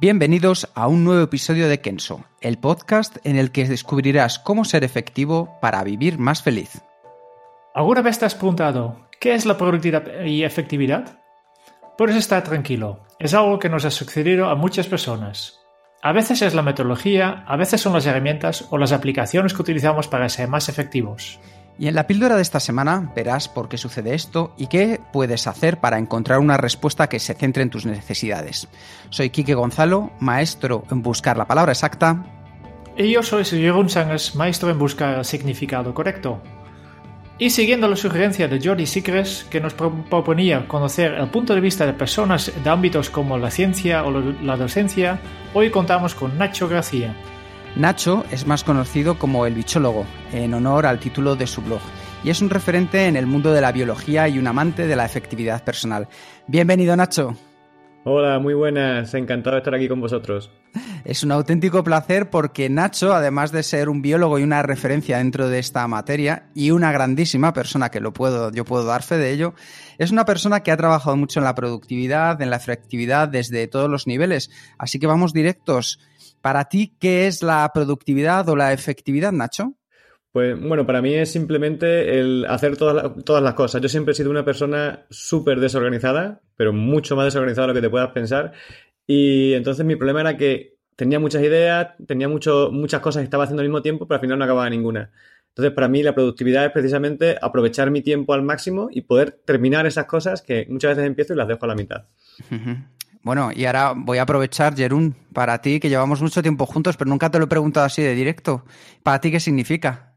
Bienvenidos a un nuevo episodio de Kenso, el podcast en el que descubrirás cómo ser efectivo para vivir más feliz. ¿Alguna vez te has preguntado qué es la productividad y efectividad? Puedes estar tranquilo, es algo que nos ha sucedido a muchas personas. A veces es la metodología, a veces son las herramientas o las aplicaciones que utilizamos para ser más efectivos. Y en la píldora de esta semana verás por qué sucede esto y qué puedes hacer para encontrar una respuesta que se centre en tus necesidades. Soy Quique Gonzalo, maestro en buscar la palabra exacta. Y yo soy Jeroen Sánchez, maestro en buscar el significado correcto. Y siguiendo la sugerencia de Jordi Sicres, que nos proponía conocer el punto de vista de personas de ámbitos como la ciencia o la docencia, hoy contamos con Nacho García, Nacho es más conocido como el bichólogo, en honor al título de su blog, y es un referente en el mundo de la biología y un amante de la efectividad personal. Bienvenido, Nacho. Hola, muy buenas, encantado de estar aquí con vosotros. Es un auténtico placer porque Nacho, además de ser un biólogo y una referencia dentro de esta materia y una grandísima persona que lo puedo, yo puedo dar fe de ello, es una persona que ha trabajado mucho en la productividad, en la efectividad desde todos los niveles. Así que vamos directos. Para ti, ¿qué es la productividad o la efectividad, Nacho? Pues bueno, para mí es simplemente el hacer todas, todas las cosas. Yo siempre he sido una persona súper desorganizada, pero mucho más desorganizada de lo que te puedas pensar. Y entonces mi problema era que tenía muchas ideas, tenía mucho, muchas cosas que estaba haciendo al mismo tiempo, pero al final no acababa ninguna. Entonces, para mí la productividad es precisamente aprovechar mi tiempo al máximo y poder terminar esas cosas que muchas veces empiezo y las dejo a la mitad. Bueno, y ahora voy a aprovechar, Jerún, para ti, que llevamos mucho tiempo juntos, pero nunca te lo he preguntado así de directo. ¿Para ti qué significa?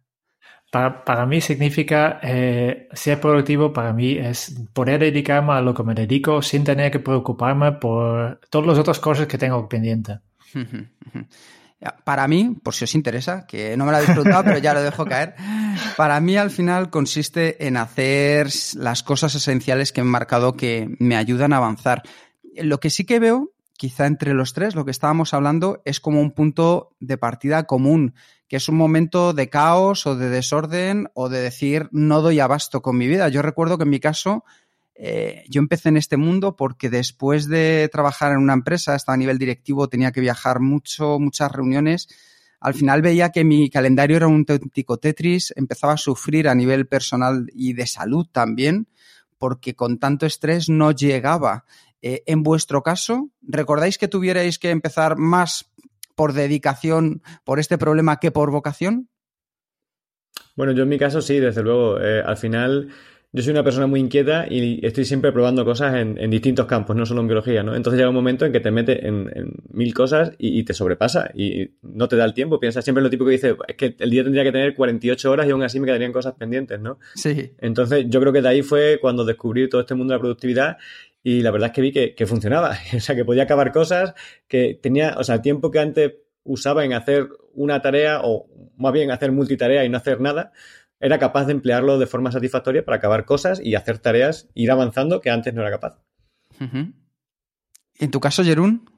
Para, mí significa eh, ser productivo, para mí es poder dedicarme a lo que me dedico sin tener que preocuparme por todas las otras cosas que tengo pendiente. Para mí, por si os interesa, que no me lo habéis preguntado, pero ya lo dejo caer, para mí al final consiste en hacer las cosas esenciales que he marcado que me ayudan a avanzar. Lo que sí que veo, quizá entre los tres, lo que estábamos hablando es como un punto de partida común, que es un momento de caos o de desorden o de decir no doy abasto con mi vida. Yo recuerdo que en mi caso eh, yo empecé en este mundo porque después de trabajar en una empresa, hasta a nivel directivo, tenía que viajar mucho, muchas reuniones. Al final veía que mi calendario era un auténtico Tetris, empezaba a sufrir a nivel personal y de salud también, porque con tanto estrés no llegaba. Eh, en vuestro caso, ¿recordáis que tuvierais que empezar más por dedicación por este problema que por vocación? Bueno, yo en mi caso sí, desde luego. Eh, al final, yo soy una persona muy inquieta y estoy siempre probando cosas en, distintos campos, no solo en biología, ¿no? Entonces llega un momento en que te mete en, mil cosas y, te sobrepasa y no te da el tiempo. Piensas siempre lo típico que dice, es que el día tendría que tener 48 horas y aún así me quedarían cosas pendientes, ¿no? Sí. Entonces yo creo que de ahí fue cuando descubrí todo este mundo de la productividad y la verdad es que vi que, funcionaba, o sea, que podía acabar cosas, que tenía, o sea, el tiempo que antes usaba en hacer una tarea o más bien hacer multitarea y no hacer nada, era capaz de emplearlo de forma satisfactoria para acabar cosas y hacer tareas, ir avanzando que antes no era capaz. ¿En tu caso, Jerún?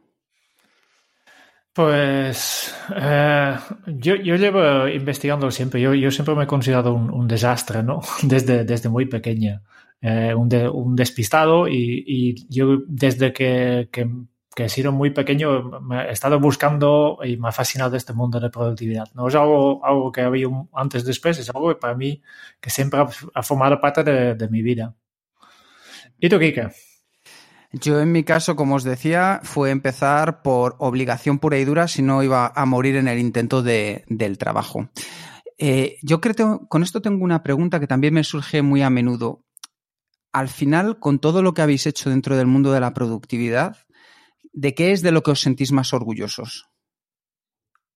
Pues eh, yo, llevo investigando siempre, yo, yo siempre me he considerado un, desastre, ¿no? Desde, desde muy pequeña. Eh, un, despistado y, yo desde que, he sido muy pequeño me he estado buscando y me ha fascinado este mundo de productividad. No es algo, algo que había antes después, es algo que para mí que siempre ha, formado parte de, mi vida. ¿Y tú, Kike? Yo en mi caso, como os decía, fue empezar por obligación pura y dura si no iba a morir en el intento del trabajo. Eh, yo creo que con esto tengo una pregunta que también me surge muy a menudo al final, con todo lo que habéis hecho dentro del mundo de la productividad, ¿de qué es de lo que os sentís más orgullosos?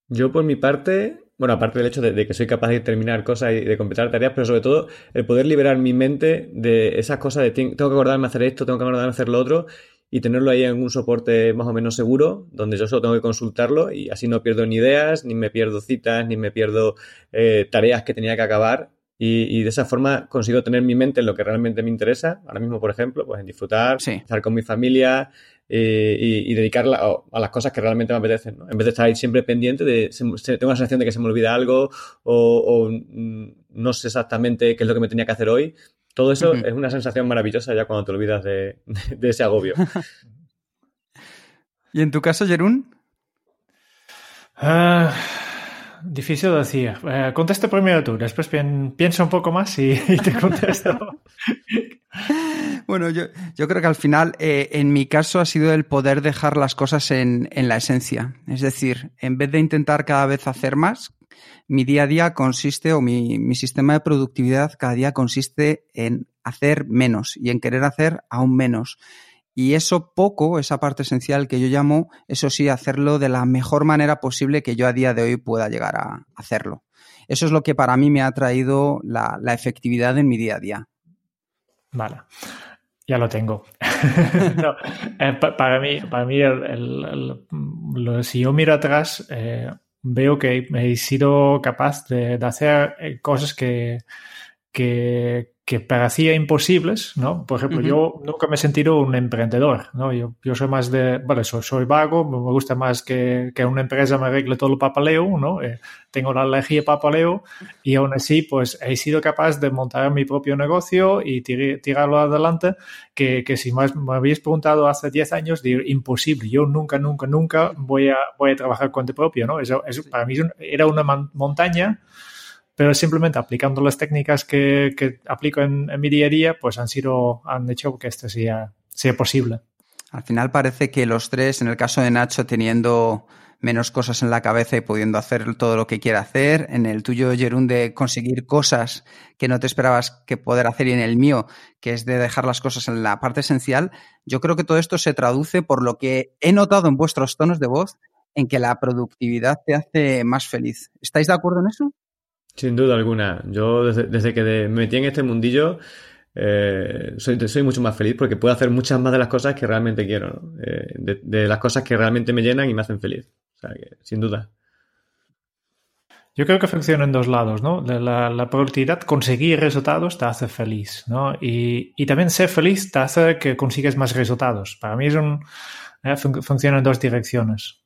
Yo, por mi parte, bueno, aparte del hecho de, que soy capaz de terminar cosas y de completar tareas, pero sobre todo el poder liberar mi mente de esas cosas de tengo que acordarme hacer esto, tengo que acordarme hacer lo otro y tenerlo ahí en un soporte más o menos seguro, donde yo solo tengo que consultarlo y así no pierdo ni ideas, ni me pierdo citas, ni me pierdo eh, tareas que tenía que acabar. Y, de esa forma consigo tener mi mente en lo que realmente me interesa. Ahora mismo, por ejemplo, pues en disfrutar, estar con mi familia, eh, y, dedicarla a, las cosas que realmente me apetecen, ¿no? En vez de estar ahí siempre pendiente de, tengo la sensación de que se me olvida algo o, no sé exactamente qué es lo que me tenía que hacer hoy. Todo eso es una sensación maravillosa ya cuando te olvidas de, ese agobio. ¿Y en tu caso, Jerún? Ah, difícil de decir. Eh, primero tú, después piensa un poco más y te contesto. Bueno, yo, yo, creo que al final, eh, en mi caso, ha sido el poder dejar las cosas en, en, la esencia. Es decir, en vez de intentar cada vez hacer más, mi día a día consiste, o mi, mi sistema de productividad cada día consiste en hacer menos y en querer hacer aún menos. Y eso poco, esa parte esencial que yo llamo, eso sí, hacerlo de la mejor manera posible que yo a día de hoy pueda llegar a hacerlo. Eso es lo que para mí me ha traído la, la efectividad en mi día a día. Vale. Ya lo tengo. Eh, para mí, para mí si yo miro atrás, eh, veo que he sido capaz de, hacer eh, cosas que, que, que parecía imposibles, ¿no? Por ejemplo, yo nunca me he sentido un emprendedor, ¿no? Yo, yo soy más de, vale, soy, soy vago, me gusta más que, que, una empresa me arregle todo el papaleo, ¿no? Eh, tengo la alergia de papaleo y aún así, pues he sido capaz de montar mi propio negocio y tirarlo adelante, que, que si más me habéis preguntado hace 10 años, digo, imposible, yo nunca, nunca, nunca voy a, voy a trabajar con tu propio, ¿no? Eso, eso para mí era una montaña pero simplemente aplicando las técnicas que, que aplico en, mi día a día, pues han sido, han hecho que esto sea, sea posible. Al final parece que los tres, en el caso de Nacho, teniendo menos cosas en la cabeza y pudiendo hacer todo lo que quiera hacer. En el tuyo, Jerún, de conseguir cosas que no te esperabas que poder hacer. Y en el mío, que es de dejar las cosas en la parte esencial. Yo creo que todo esto se traduce por lo que he notado en vuestros tonos de voz, en que la productividad te hace más feliz. ¿Estáis de acuerdo en eso? Sin duda alguna. Yo desde, que me metí en este mundillo eh, soy, mucho más feliz porque puedo hacer muchas más de las cosas que realmente quiero, eh, de, las cosas que realmente me llenan y me hacen feliz. O sea que, sin duda. Yo creo que funciona en dos lados, ¿no? La, productividad, conseguir resultados te hace feliz, ¿no? Y, y, también ser feliz te hace que consigues más resultados. Para mí es un, eh, funciona en dos direcciones.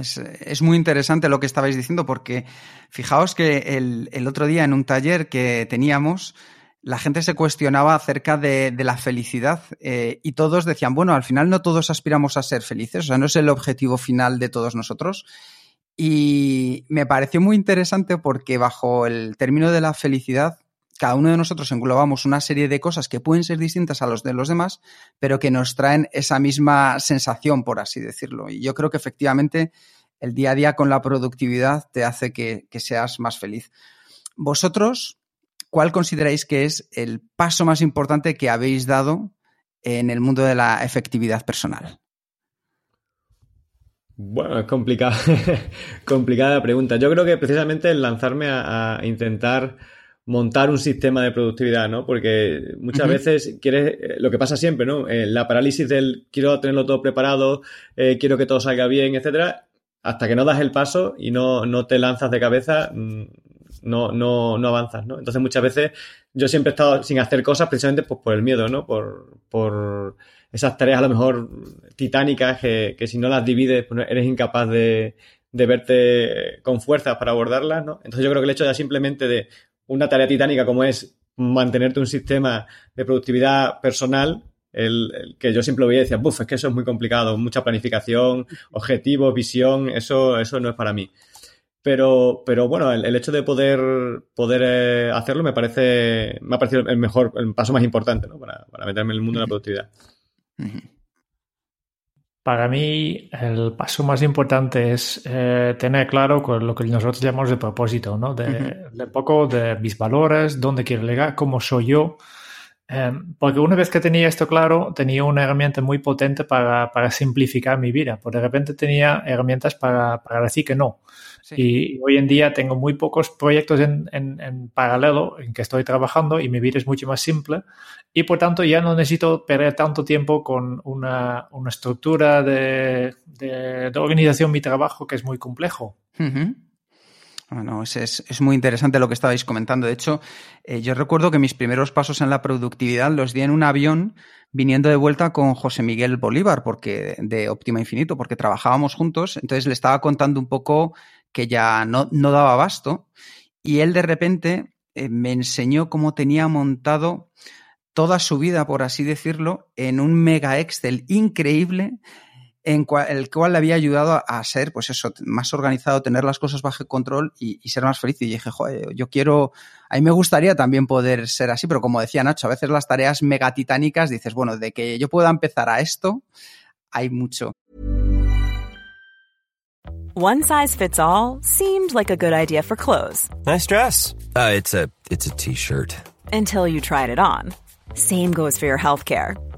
Es, muy interesante lo que estabais diciendo porque fijaos que el, otro día en un taller que teníamos, la gente se cuestionaba acerca de, la felicidad eh, y todos decían, bueno, al final no todos aspiramos a ser felices, o sea, no es el objetivo final de todos nosotros. Y me pareció muy interesante porque bajo el término de la felicidad cada uno de nosotros englobamos una serie de cosas que pueden ser distintas a los de los demás, pero que nos traen esa misma sensación, por así decirlo. Y yo creo que efectivamente el día a día con la productividad te hace que, seas más feliz. Vosotros, ¿cuál consideráis que es el paso más importante que habéis dado en el mundo de la efectividad personal? Bueno, es complicada, complicada pregunta. Yo creo que precisamente el lanzarme a intentar montar un sistema de productividad, ¿no? Porque muchas veces quieres, eh, lo que pasa siempre, ¿no? Eh, la parálisis del quiero tenerlo todo preparado, eh, quiero que todo salga bien, etcétera, hasta que no das el paso y no, no te lanzas de cabeza, mm, no, no, no avanzas, ¿no? Entonces muchas veces yo siempre he estado sin hacer cosas precisamente pues, por el miedo, ¿no? Por, por esas tareas a lo mejor titánicas que, que si no las divides pues eres incapaz de, de verte con fuerzas para abordarlas, ¿no? Entonces yo creo que el hecho ya simplemente de una tarea titánica como es mantenerte un sistema de productividad personal, el, que yo siempre veía y decía, buf, es que eso es muy complicado, mucha planificación, objetivos, visión, eso, eso no es para mí. Pero, pero bueno, el, hecho de poder, poder eh, hacerlo me parece, me ha parecido el mejor, el paso más importante, ¿no? Para, para meterme en el mundo de la productividad. Para mí, el paso más importante es eh, tener claro lo que nosotros llamamos de propósito, ¿no? De, poco de mis valores, dónde quiero llegar, cómo soy yo Em, porque una vez que tenía esto claro, tenía una herramienta muy potente para, para simplificar mi vida. Porque de repente tenía herramientas para, para decir que no. Y hoy en día tengo muy pocos proyectos en, en, en, paralelo en que estoy trabajando y mi vida es mucho más simple. Y por tanto ya no necesito perder tanto tiempo con una, una estructura de, de, de, organización mi trabajo que es muy complejo. Uh -huh. Bueno, es, es, es, muy interesante lo que estabais comentando. De hecho, eh, yo recuerdo que mis primeros pasos en la productividad los di en un avión viniendo de vuelta con José Miguel Bolívar, porque de Óptima Infinito, porque trabajábamos juntos. Entonces le estaba contando un poco que ya no, no daba abasto. Y él de repente eh, me enseñó cómo tenía montado toda su vida, por así decirlo, en un mega Excel increíble en cual, el cual le había ayudado a, ser, pues eso, más organizado, tener las cosas bajo control y, y, ser más feliz. Y dije, joder, yo quiero, a mí me gustaría también poder ser así, pero como decía Nacho, a veces las tareas megatitánicas dices, bueno, de que yo pueda empezar a esto, hay mucho. One size fits all seemed like a good idea for clothes. Nice dress. Uh, it's a, it's a t-shirt. Until you tried it on. Same goes for your healthcare.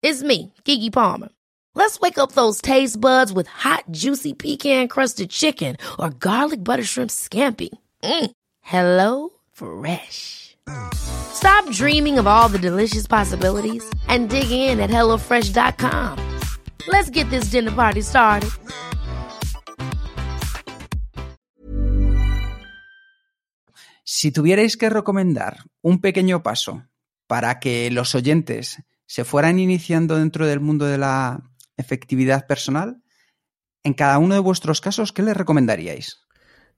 It's me, Kiki Palmer. Let's wake up those taste buds with hot, juicy pecan crusted chicken or garlic butter shrimp scampi. Mm. Hello Fresh. Stop dreaming of all the delicious possibilities and dig in at HelloFresh.com. Let's get this dinner party started. Si tuvierais que recomendar un pequeño paso para que los oyentes se fueran iniciando dentro del mundo de la efectividad personal, en cada uno de vuestros casos, ¿qué les recomendaríais?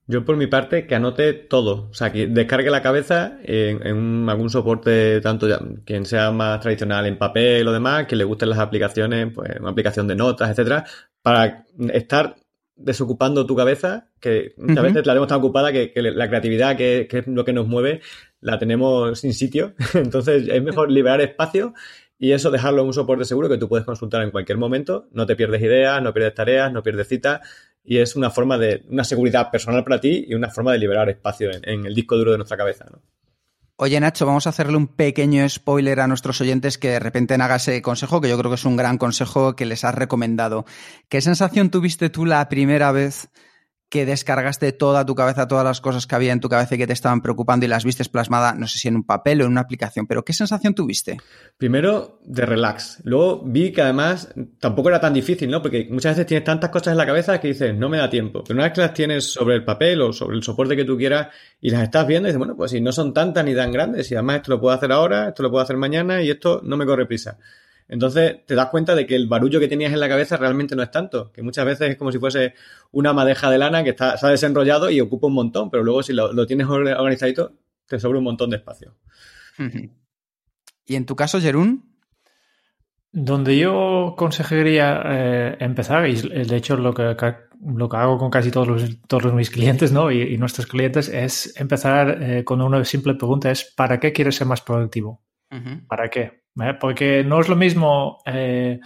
Yo por mi parte que anote todo, o sea, que descargue la cabeza en, en algún soporte, tanto ya, quien sea más tradicional en papel o demás, que le gusten las aplicaciones, pues una aplicación de notas, etcétera, para estar desocupando tu cabeza, que muchas uh -huh. veces la tenemos tan ocupada que, que la creatividad, que, que, es lo que nos mueve, la tenemos sin sitio. Entonces es mejor liberar espacio y eso dejarlo en un soporte seguro que tú puedes consultar en cualquier momento. No te pierdes ideas, no pierdes tareas, no pierdes citas. Y es una forma de, una seguridad personal para ti y una forma de liberar espacio en, el disco duro de nuestra cabeza. ¿no? Oye, Nacho, vamos a hacerle un pequeño spoiler a nuestros oyentes que de repente haga ese consejo, que yo creo que es un gran consejo que les has recomendado. ¿Qué sensación tuviste tú la primera vez que descargaste toda tu cabeza, todas las cosas que había en tu cabeza y que te estaban preocupando y las vistes plasmadas, no sé si en un papel o en una aplicación, pero ¿qué sensación tuviste? Primero, de relax. Luego vi que además tampoco era tan difícil, ¿no? Porque muchas veces tienes tantas cosas en la cabeza que dices, no me da tiempo. Pero una vez que las tienes sobre el papel o sobre el soporte que tú quieras y las estás viendo, dices, bueno, pues si no son tantas ni tan grandes, y además esto lo puedo hacer ahora, esto lo puedo hacer mañana y esto no me corre prisa. Entonces te das cuenta de que el barullo que tenías en la cabeza realmente no es tanto, que muchas veces es como si fuese una madeja de lana que está, se ha desenrollado y ocupa un montón, pero luego si lo, lo tienes organizadito te sobra un montón de espacio. ¿Y en tu caso, Jerún? Donde yo consejería eh, empezar, y de hecho lo que, lo que hago con casi todos, los, todos mis clientes ¿no? y, y nuestros clientes, es empezar eh, con una simple pregunta, es ¿para qué quieres ser más productivo? Uh -huh. ¿Para qué? ¿Eh? Porque no es lo mismo eh,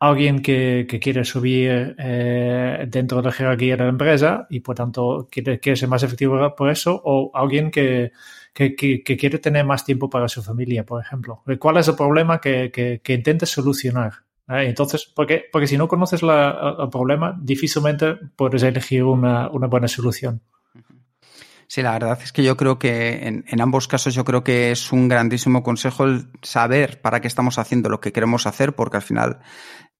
alguien que, quiere subir eh, dentro de la jerarquía de la empresa y por tanto quiere, quiere ser más efectivo por eso, o alguien que, que, quiere tener más tiempo para su familia, por ejemplo. ¿Cuál es el problema que, intentes solucionar? ¿Eh? Entonces, porque, porque si no conoces la, el problema, difícilmente puedes elegir una buena solución. Sí, la verdad es que yo creo que en, en, ambos casos yo creo que es un grandísimo consejo el saber para qué estamos haciendo lo que queremos hacer, porque al final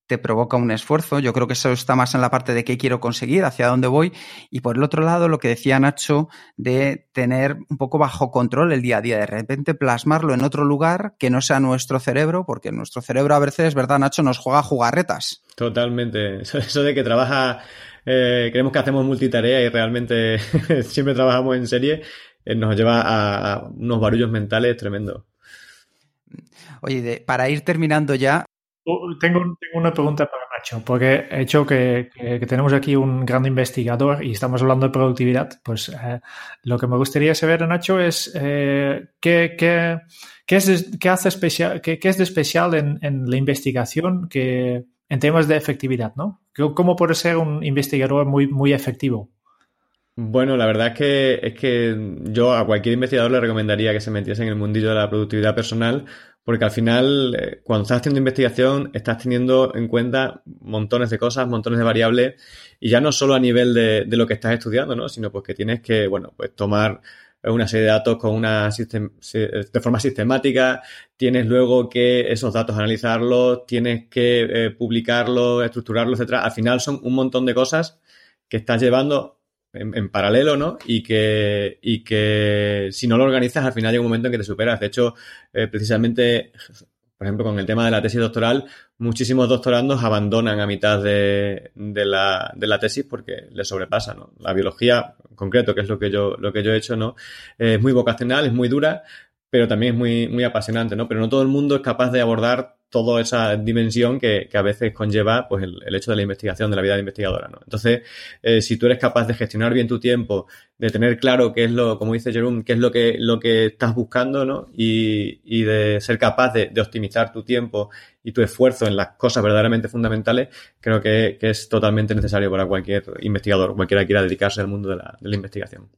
te provoca un esfuerzo. Yo creo que eso está más en la parte de qué quiero conseguir, hacia dónde voy. Y por el otro lado, lo que decía Nacho, de tener un poco bajo control el día a día, de repente plasmarlo en otro lugar que no sea nuestro cerebro, porque nuestro cerebro a veces, ¿verdad, Nacho? Nos juega jugarretas. Totalmente. Eso de que trabaja eh, creemos que hacemos multitarea y realmente siempre trabajamos en serie, eh, nos lleva a, a, unos barullos mentales tremendos. Oye, para ir terminando ya. Oh, tengo, tengo, una pregunta para Nacho, porque he hecho que, tenemos aquí un gran investigador y estamos hablando de productividad. Pues eh, lo que me gustaría saber, Nacho, es eh, qué, qué, qué, es, qué, hace especial, qué, qué, es de especial en, en, la investigación que, en temas de efectividad, ¿no? ¿Cómo puede ser un investigador muy, muy efectivo? Bueno, la verdad es que, es que yo a cualquier investigador le recomendaría que se metiese en el mundillo de la productividad personal, porque al final, eh, cuando estás haciendo investigación, estás teniendo en cuenta montones de cosas, montones de variables, y ya no solo a nivel de, de lo que estás estudiando, ¿no? Sino pues que tienes que, bueno, pues tomar una serie de datos con una de forma sistemática, tienes luego que esos datos analizarlos, tienes que eh, publicarlos, estructurarlos, etcétera. Al final son un montón de cosas que estás llevando en, paralelo, ¿no? Y que, y que si no lo organizas, al final llega un momento en que te superas. De hecho, eh, precisamente, por ejemplo, con el tema de la tesis doctoral, muchísimos doctorandos abandonan a mitad de, de, la, de la, tesis porque les sobrepasa. La biología, en concreto, que es lo que yo, lo que yo he hecho, ¿no? es muy vocacional, es muy dura, pero también es muy, muy apasionante, ¿no? Pero no todo el mundo es capaz de abordar toda esa dimensión que, a veces conlleva pues, el, hecho de la investigación, de la vida de investigadora, ¿no? Entonces, eh, si tú eres capaz de gestionar bien tu tiempo, de tener claro qué es lo, como dice Jerome, qué es lo que, lo que estás buscando, ¿no? Y, y de ser capaz de, optimizar tu tiempo y tu esfuerzo en las cosas verdaderamente fundamentales, creo que, es totalmente necesario para cualquier investigador, cualquiera que quiera dedicarse al mundo de la, de la investigación.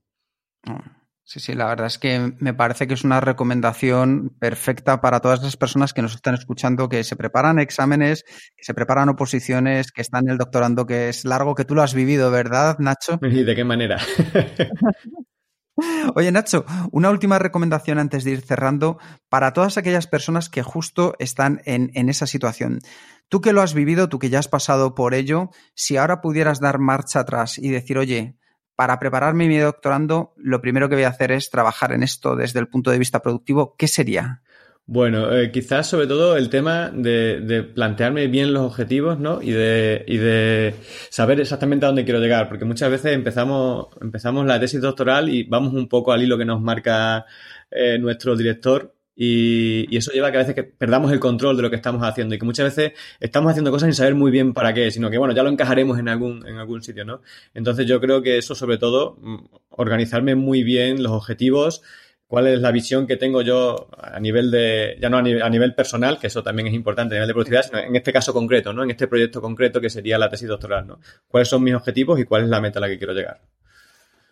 Ah. Sí, sí, la verdad es que me parece que es una recomendación perfecta para todas las personas que nos están escuchando, que se preparan exámenes, que se preparan oposiciones, que están en el doctorando, que es largo, que tú lo has vivido, ¿verdad, Nacho? ¿Y de qué manera? Oye, Nacho, una última recomendación antes de ir cerrando para todas aquellas personas que justo están en, en, esa situación. Tú que lo has vivido, tú que ya has pasado por ello, si ahora pudieras dar marcha atrás y decir, oye, para prepararme mi doctorando, lo primero que voy a hacer es trabajar en esto desde el punto de vista productivo. ¿Qué sería? Bueno, eh, quizás sobre todo el tema de, plantearme bien los objetivos, ¿no? Y de, saber exactamente a dónde quiero llegar, porque muchas veces empezamos, empezamos la tesis doctoral y vamos un poco al hilo que nos marca eh, nuestro director y, eso lleva a que a veces que perdamos el control de lo que estamos haciendo y que muchas veces estamos haciendo cosas sin saber muy bien para qué, sino que bueno, ya lo encajaremos en algún, en algún sitio, ¿no? Entonces yo creo que eso sobre todo, mm, organizarme muy bien los objetivos, cuál es la visión que tengo yo a nivel de, ya no a nivel, a nivel personal, que eso también es importante a nivel de productividad, sino en este caso concreto, ¿no? En este proyecto concreto que sería la tesis doctoral, ¿no? ¿Cuáles son mis objetivos y cuál es la meta a la que quiero llegar?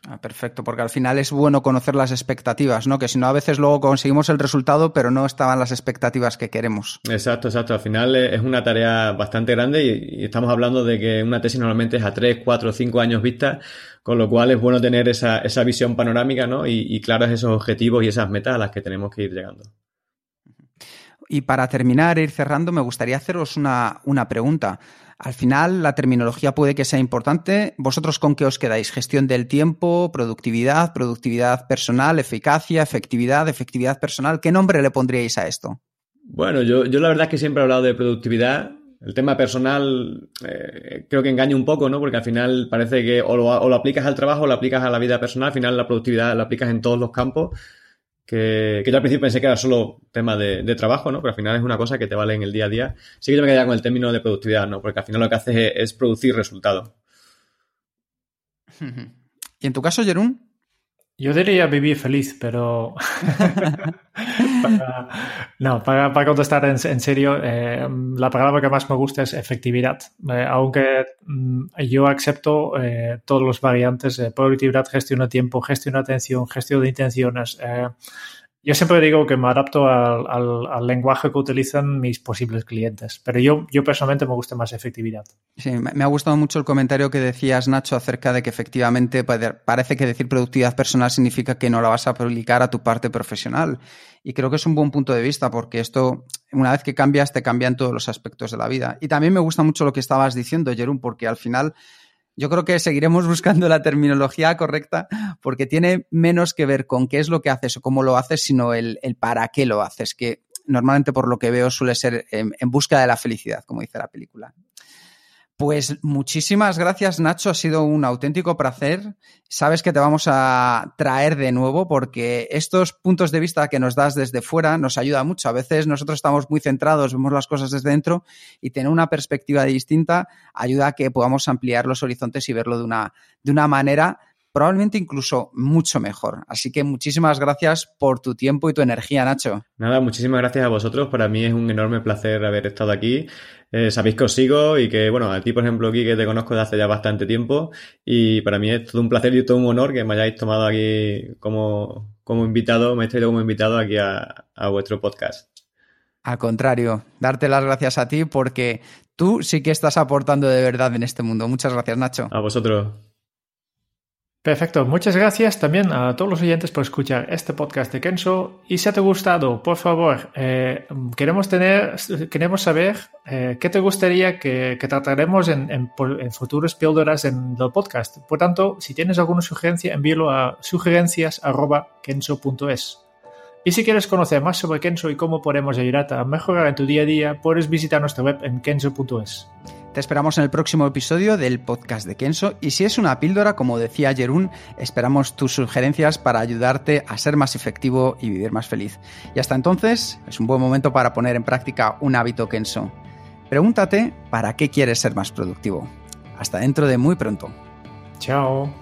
Ah, perfecto, porque al final es bueno conocer las expectativas, ¿no? Que si no, a veces luego conseguimos el resultado, pero no estaban las expectativas que queremos. Exacto, exacto. Al final es una tarea bastante grande y, estamos hablando de que una tesis normalmente es a 3, 4, 5 años vista, con lo cual es bueno tener esa, esa visión panorámica, ¿no? Y, y claros esos objetivos y esas metas a las que tenemos que ir llegando. Y para terminar ir cerrando, me gustaría haceros una, una pregunta. Al final, la terminología puede que sea importante. ¿Vosotros con qué os quedáis? ¿Gestión del tiempo, productividad, productividad personal, eficacia, efectividad, efectividad personal? ¿Qué nombre le pondríais a esto? Bueno, yo, yo la verdad es que siempre he hablado de productividad. El tema personal eh, creo que engaña un poco, ¿no? Porque al final parece que o lo, o lo aplicas al trabajo o lo aplicas a la vida personal. Al final la productividad la aplicas en todos los campos que, yo al principio pensé que era solo tema de, trabajo, ¿no? Pero al final es una cosa que te vale en el día a día. Sí que yo me quedé con el término de productividad, ¿no? Porque al final lo que haces es, producir resultados. ¿Y en tu caso, Jerún? Yo diría vivir feliz, pero no, para, contestar en, serio, eh, la palabra que más me gusta es efectividad. Eh, aunque mm, yo acepto eh, todos los variantes, productividad, gestión de tiempo, gestión de atención, gestión de intenciones. Yo siempre digo que me adapto al, lenguaje que utilizan mis posibles clientes, pero yo, yo personalmente me gusta más efectividad. Sí, me ha gustado mucho el comentario que decías, Nacho, acerca de que efectivamente parece que decir productividad personal significa que no la vas a aplicar a tu parte profesional. Y creo que es un buen punto de vista, porque esto, una vez que cambias, te cambian todos los aspectos de la vida. Y también me gusta mucho lo que estabas diciendo, Jerón, porque al final yo creo que seguiremos buscando la terminología correcta porque tiene menos que ver con qué es lo que haces o cómo lo haces, sino el, para qué lo haces, que normalmente por lo que veo suele ser en, busca de la felicidad, como dice la película. Pues muchísimas gracias, Nacho. Ha sido un auténtico placer. Sabes que te vamos a traer de nuevo porque estos puntos de vista que nos das desde fuera nos ayuda mucho. A veces nosotros estamos muy centrados, vemos las cosas desde dentro y tener una perspectiva distinta ayuda a que podamos ampliar los horizontes y verlo de una, de una manera probablemente incluso mucho mejor. Así que muchísimas gracias por tu tiempo y tu energía, Nacho. Nada, muchísimas gracias a vosotros. Para mí es un enorme placer haber estado aquí. Eh, sabéis que os sigo y que, bueno, a ti, por ejemplo, aquí que te conozco desde hace ya bastante tiempo y para mí es todo un placer y todo un honor que me hayáis tomado aquí como, como invitado, me he traído como invitado aquí a, a vuestro podcast. Al contrario, darte las gracias a ti porque tú sí que estás aportando de verdad en este mundo. Muchas gracias, Nacho. A vosotros. Perfecto, muchas gracias también a todos los oyentes por escuchar este podcast de Kenzo. Y si te ha gustado, por favor, eh, queremos tener, queremos saber eh, qué te gustaría que, que trataremos en, en, en, futuras píldoras en el podcast. Por tanto, si tienes alguna sugerencia, envíalo a sugerencias@kenzo.es. Y si quieres conocer más sobre Kenzo y cómo podemos ayudarte a mejorar en tu día a día, puedes visitar nuestra web en kenzo.es. Te esperamos en el próximo episodio del podcast de Kenso y si es una píldora, como decía Jerún, esperamos tus sugerencias para ayudarte a ser más efectivo y vivir más feliz. Y hasta entonces es un buen momento para poner en práctica un hábito Kenso. Pregúntate para qué quieres ser más productivo. Hasta dentro de muy pronto. Chao.